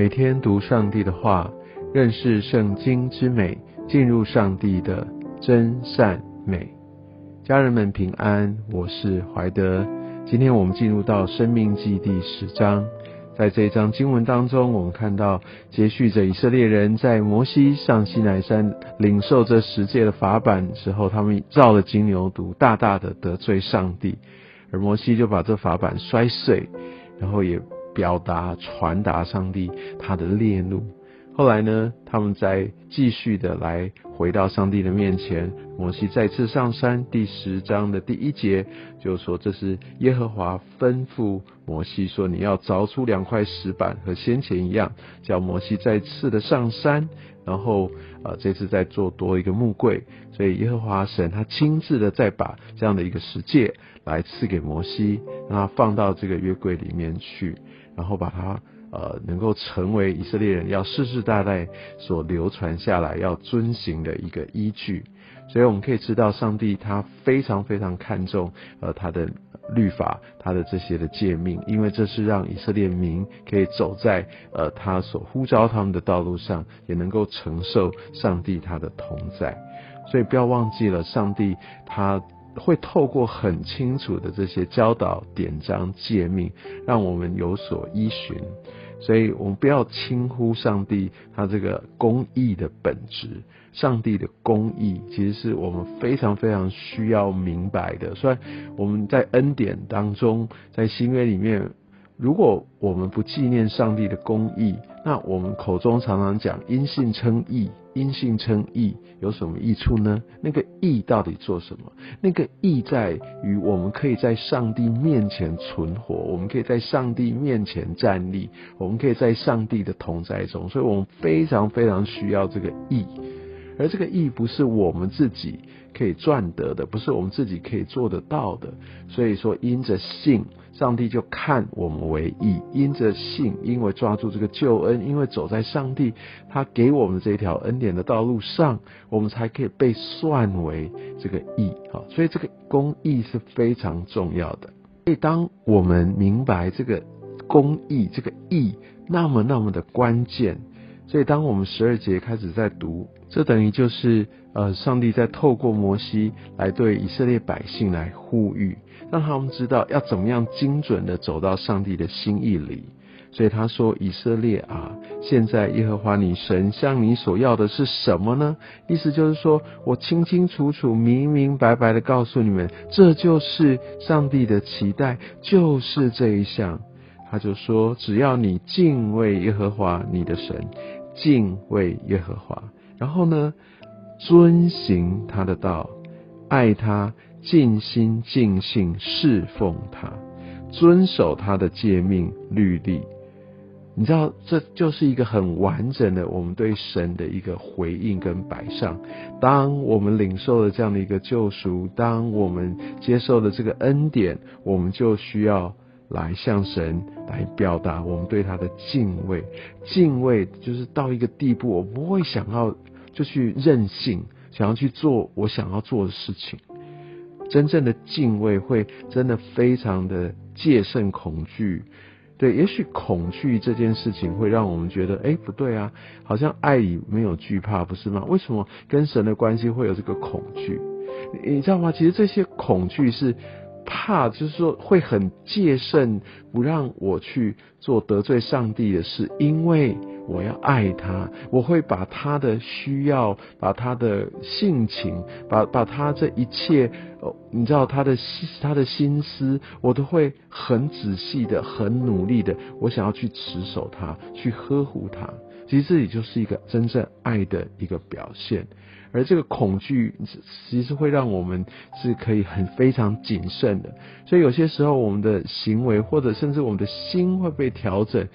每天读上帝的话，认识圣经之美，进入上帝的真善美。家人们平安，我是怀德。今天我们进入到《生命记》第十章，在这一章经文当中，我们看到接续着以色列人在摩西上西南山领受这十诫的法版之后，他们造了金牛犊，大大的得罪上帝，而摩西就把这法版摔碎，然后也。表达、传达上帝他的烈怒。后来呢，他们再继续的来回到上帝的面前。摩西再次上山，第十章的第一节就说：“这是耶和华吩咐摩西说，你要凿出两块石板，和先前一样，叫摩西再次的上山。然后，呃，这次再做多一个木柜。所以耶和华神他亲自的再把这样的一个石戒来赐给摩西，让他放到这个约柜里面去。”然后把它呃能够成为以色列人要世世代代所流传下来要遵行的一个依据，所以我们可以知道上帝他非常非常看重呃他的律法，他的这些的诫命，因为这是让以色列民可以走在呃他所呼召他们的道路上，也能够承受上帝他的同在，所以不要忘记了上帝他。会透过很清楚的这些教导、典章、诫命，让我们有所依循。所以，我们不要轻忽上帝他这个公义的本质。上帝的公义，其实是我们非常非常需要明白的。虽然我们在恩典当中，在新约里面。如果我们不纪念上帝的公义，那我们口中常常讲因信称义，因信称义有什么益处呢？那个义到底做什么？那个义在于我们可以在上帝面前存活，我们可以在上帝面前站立，我们可以在上帝的同在中，所以我们非常非常需要这个义。而这个义不是我们自己可以赚得的，不是我们自己可以做得到的。所以说，因着信，上帝就看我们为义；因着信，因为抓住这个救恩，因为走在上帝他给我们这条恩典的道路上，我们才可以被算为这个义。好，所以这个公义是非常重要的。所以，当我们明白这个公义、这个义那么那么的关键。所以，当我们十二节开始在读，这等于就是呃，上帝在透过摩西来对以色列百姓来呼吁，让他们知道要怎么样精准的走到上帝的心意里。所以他说：“以色列啊，现在耶和华你神向你所要的是什么呢？”意思就是说我清清楚楚、明明白白的告诉你们，这就是上帝的期待，就是这一项。他就说：“只要你敬畏耶和华你的神。”敬畏耶和华，然后呢，遵行他的道，爱他，尽心尽性侍奉他，遵守他的诫命律例。你知道，这就是一个很完整的我们对神的一个回应跟摆上。当我们领受了这样的一个救赎，当我们接受了这个恩典，我们就需要。来向神来表达我们对他的敬畏，敬畏就是到一个地步，我不会想要就去任性，想要去做我想要做的事情。真正的敬畏会真的非常的戒慎恐惧。对，也许恐惧这件事情会让我们觉得，哎，不对啊，好像爱里没有惧怕，不是吗？为什么跟神的关系会有这个恐惧？你知道吗？其实这些恐惧是。怕就是说会很戒慎，不让我去做得罪上帝的事，因为我要爱他，我会把他的需要，把他的性情，把把他这一切，哦，你知道他的他的心思，我都会很仔细的、很努力的，我想要去持守他，去呵护他。其实这里就是一个真正爱的一个表现。而这个恐惧，其实会让我们是可以很非常谨慎的。所以有些时候，我们的行为或者甚至我们的心会被调整。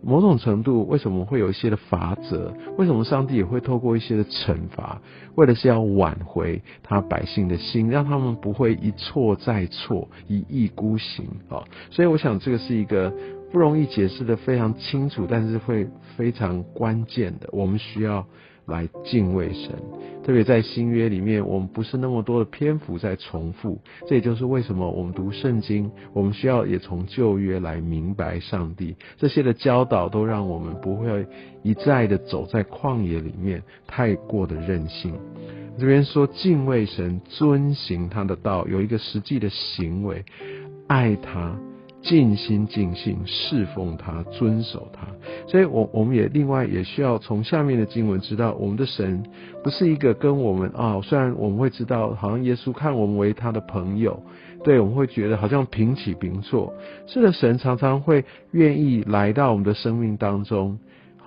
某种程度，为什么会有一些的法则？为什么上帝也会透过一些的惩罚，为的是要挽回他百姓的心，让他们不会一错再错，一意孤行啊！所以，我想这个是一个不容易解释的非常清楚，但是会非常关键的，我们需要。来敬畏神。特别在新约里面，我们不是那么多的篇幅在重复，这也就是为什么我们读圣经，我们需要也从旧约来明白上帝这些的教导，都让我们不会一再的走在旷野里面，太过的任性。这边说敬畏神，遵行他的道，有一个实际的行为，爱他。尽心尽性侍奉他，遵守他，所以，我我们也另外也需要从下面的经文知道，我们的神不是一个跟我们啊，虽然我们会知道，好像耶稣看我们为他的朋友，对，我们会觉得好像平起平坐。是的，神常常会愿意来到我们的生命当中。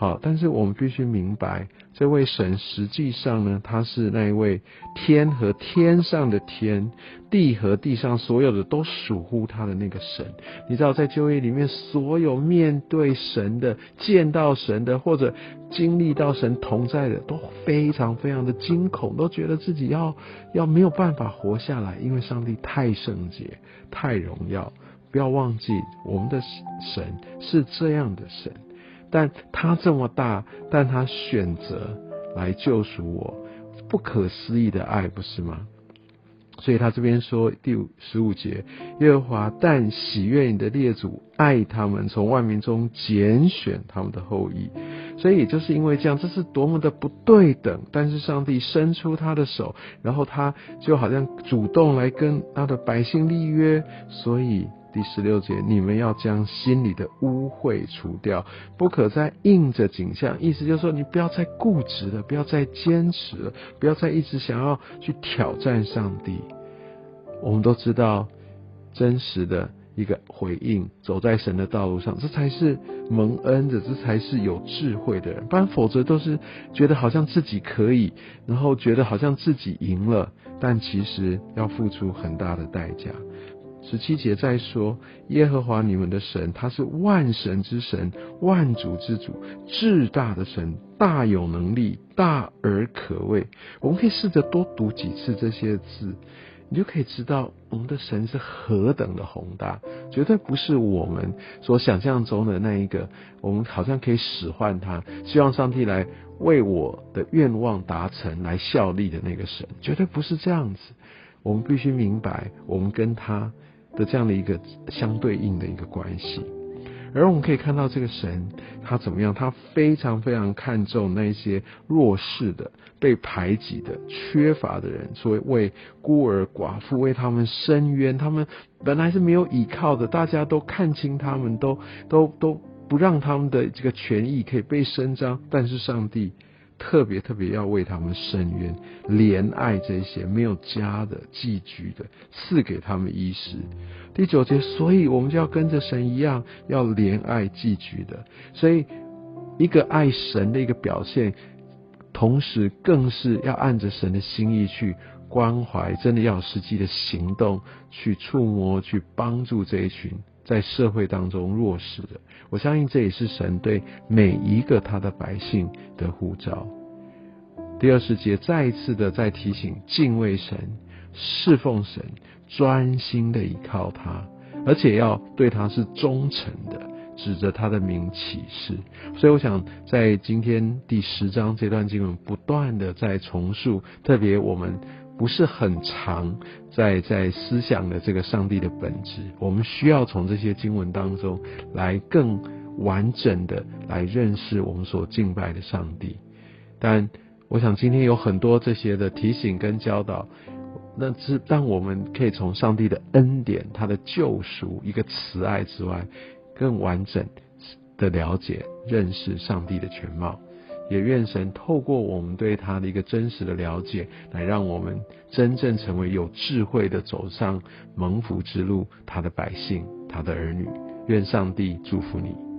好，但是我们必须明白，这位神实际上呢，他是那一位天和天上的天，地和地上所有的都属乎他的那个神。你知道，在旧约里面，所有面对神的、见到神的，或者经历到神同在的，都非常非常的惊恐，都觉得自己要要没有办法活下来，因为上帝太圣洁、太荣耀。不要忘记，我们的神是这样的神。但他这么大，但他选择来救赎我，不可思议的爱，不是吗？所以他这边说第五十五节，耶和华但喜悦你的列祖，爱他们，从万民中拣选他们的后裔。所以也就是因为这样，这是多么的不对等。但是上帝伸出他的手，然后他就好像主动来跟他的百姓立约，所以。第十六节，你们要将心里的污秽除掉，不可再应着景象。意思就是说，你不要再固执了，不要再坚持了，不要再一直想要去挑战上帝。我们都知道，真实的一个回应，走在神的道路上，这才是蒙恩的，这才是有智慧的人。不然，否则都是觉得好像自己可以，然后觉得好像自己赢了，但其实要付出很大的代价。十七节再说，耶和华你们的神，他是万神之神，万主之主，至大的神，大有能力，大而可畏。我们可以试着多读几次这些字，你就可以知道我们的神是何等的宏大，绝对不是我们所想象中的那一个。我们好像可以使唤他，希望上帝来为我的愿望达成来效力的那个神，绝对不是这样子。我们必须明白，我们跟他。的这样的一个相对应的一个关系，而我们可以看到这个神他怎么样？他非常非常看重那些弱势的、被排挤的、缺乏的人，所以为孤儿寡妇为他们伸冤。他们本来是没有依靠的，大家都看清他们，都都都不让他们的这个权益可以被伸张，但是上帝。特别特别要为他们伸冤，怜爱这些没有家的寄居的，赐给他们衣食。第九节，所以我们就要跟着神一样，要怜爱寄居的。所以，一个爱神的一个表现，同时更是要按着神的心意去关怀，真的要实际的行动去触摸，去帮助这一群。在社会当中弱势的，我相信这也是神对每一个他的百姓的呼召。第二十节再一次的在提醒敬畏神、侍奉神、专心的依靠他，而且要对他是忠诚的，指着他的名起誓。所以我想在今天第十章这段经文不断的在重述，特别我们。不是很长，在在思想的这个上帝的本质，我们需要从这些经文当中来更完整的来认识我们所敬拜的上帝。但我想今天有很多这些的提醒跟教导，那是让我们可以从上帝的恩典、他的救赎、一个慈爱之外，更完整的了解、认识上帝的全貌。也愿神透过我们对他的一个真实的了解，来让我们真正成为有智慧的走上蒙福之路，他的百姓，他的儿女。愿上帝祝福你。